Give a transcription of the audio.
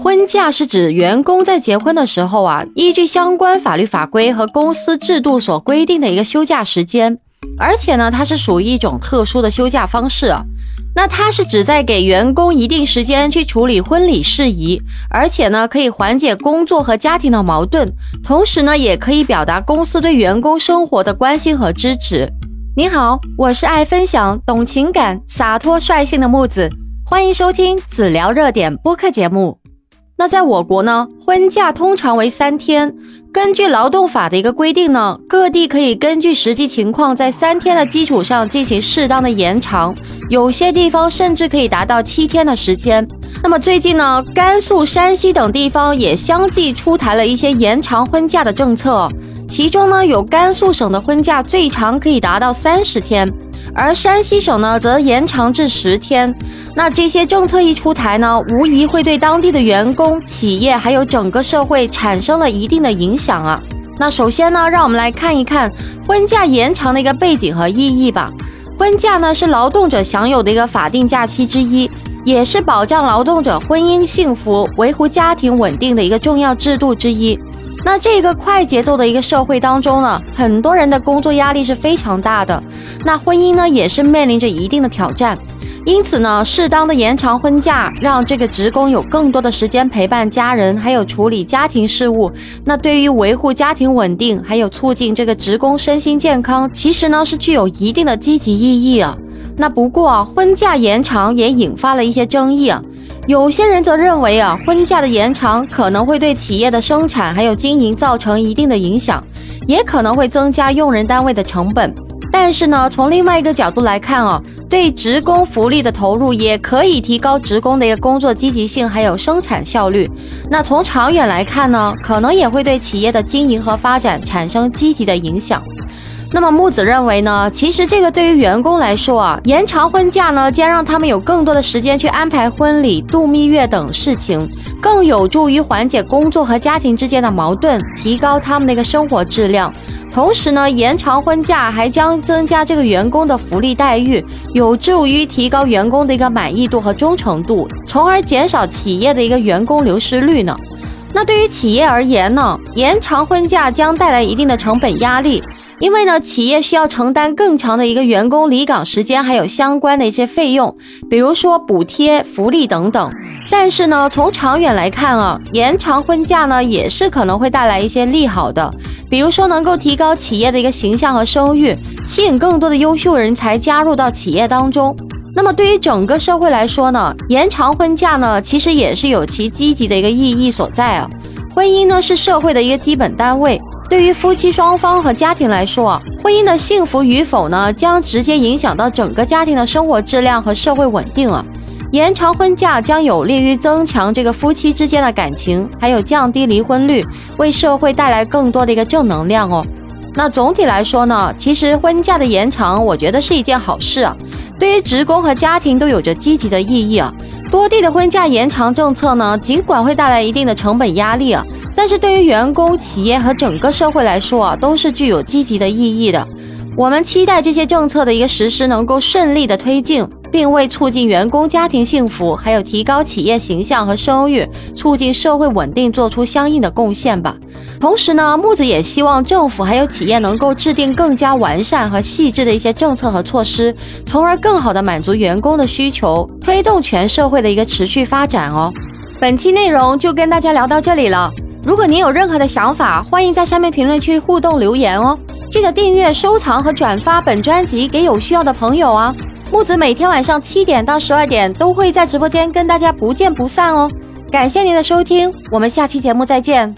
婚假是指员工在结婚的时候啊，依据相关法律法规和公司制度所规定的一个休假时间，而且呢，它是属于一种特殊的休假方式啊。那它是指在给员工一定时间去处理婚礼事宜，而且呢，可以缓解工作和家庭的矛盾，同时呢，也可以表达公司对员工生活的关心和支持。你好，我是爱分享、懂情感、洒脱率性的木子，欢迎收听子聊热点播客节目。那在我国呢，婚假通常为三天。根据劳动法的一个规定呢，各地可以根据实际情况，在三天的基础上进行适当的延长，有些地方甚至可以达到七天的时间。那么最近呢，甘肃、山西等地方也相继出台了一些延长婚假的政策，其中呢，有甘肃省的婚假最长可以达到三十天。而山西省呢，则延长至十天。那这些政策一出台呢，无疑会对当地的员工、企业还有整个社会产生了一定的影响啊。那首先呢，让我们来看一看婚假延长的一个背景和意义吧。婚假呢，是劳动者享有的一个法定假期之一，也是保障劳动者婚姻幸福、维护家庭稳定的一个重要制度之一。那这个快节奏的一个社会当中呢，很多人的工作压力是非常大的，那婚姻呢也是面临着一定的挑战，因此呢，适当的延长婚假，让这个职工有更多的时间陪伴家人，还有处理家庭事务，那对于维护家庭稳定，还有促进这个职工身心健康，其实呢是具有一定的积极意义啊。那不过，婚假延长也引发了一些争议啊。有些人则认为啊，婚假的延长可能会对企业的生产还有经营造成一定的影响，也可能会增加用人单位的成本。但是呢，从另外一个角度来看啊，对职工福利的投入也可以提高职工的一个工作积极性还有生产效率。那从长远来看呢，可能也会对企业的经营和发展产生积极的影响。那么木子认为呢，其实这个对于员工来说啊，延长婚假呢，将让他们有更多的时间去安排婚礼、度蜜月等事情，更有助于缓解工作和家庭之间的矛盾，提高他们的一个生活质量。同时呢，延长婚假还将增加这个员工的福利待遇，有助于提高员工的一个满意度和忠诚度，从而减少企业的一个员工流失率呢。那对于企业而言呢，延长婚假将带来一定的成本压力。因为呢，企业需要承担更长的一个员工离岗时间，还有相关的一些费用，比如说补贴、福利等等。但是呢，从长远来看啊，延长婚假呢，也是可能会带来一些利好的，比如说能够提高企业的一个形象和声誉，吸引更多的优秀人才加入到企业当中。那么对于整个社会来说呢，延长婚假呢，其实也是有其积极的一个意义所在啊。婚姻呢，是社会的一个基本单位。对于夫妻双方和家庭来说，婚姻的幸福与否呢，将直接影响到整个家庭的生活质量和社会稳定啊。延长婚假将有利于增强这个夫妻之间的感情，还有降低离婚率，为社会带来更多的一个正能量哦。那总体来说呢，其实婚假的延长，我觉得是一件好事啊，对于职工和家庭都有着积极的意义啊。多地的婚假延长政策呢，尽管会带来一定的成本压力啊，但是对于员工、企业和整个社会来说啊，都是具有积极的意义的。我们期待这些政策的一个实施能够顺利的推进。并为促进员工家庭幸福，还有提高企业形象和声誉，促进社会稳定做出相应的贡献吧。同时呢，木子也希望政府还有企业能够制定更加完善和细致的一些政策和措施，从而更好的满足员工的需求，推动全社会的一个持续发展哦。本期内容就跟大家聊到这里了。如果您有任何的想法，欢迎在下面评论区互动留言哦。记得订阅、收藏和转发本专辑给有需要的朋友啊。木子每天晚上七点到十二点都会在直播间跟大家不见不散哦，感谢您的收听，我们下期节目再见。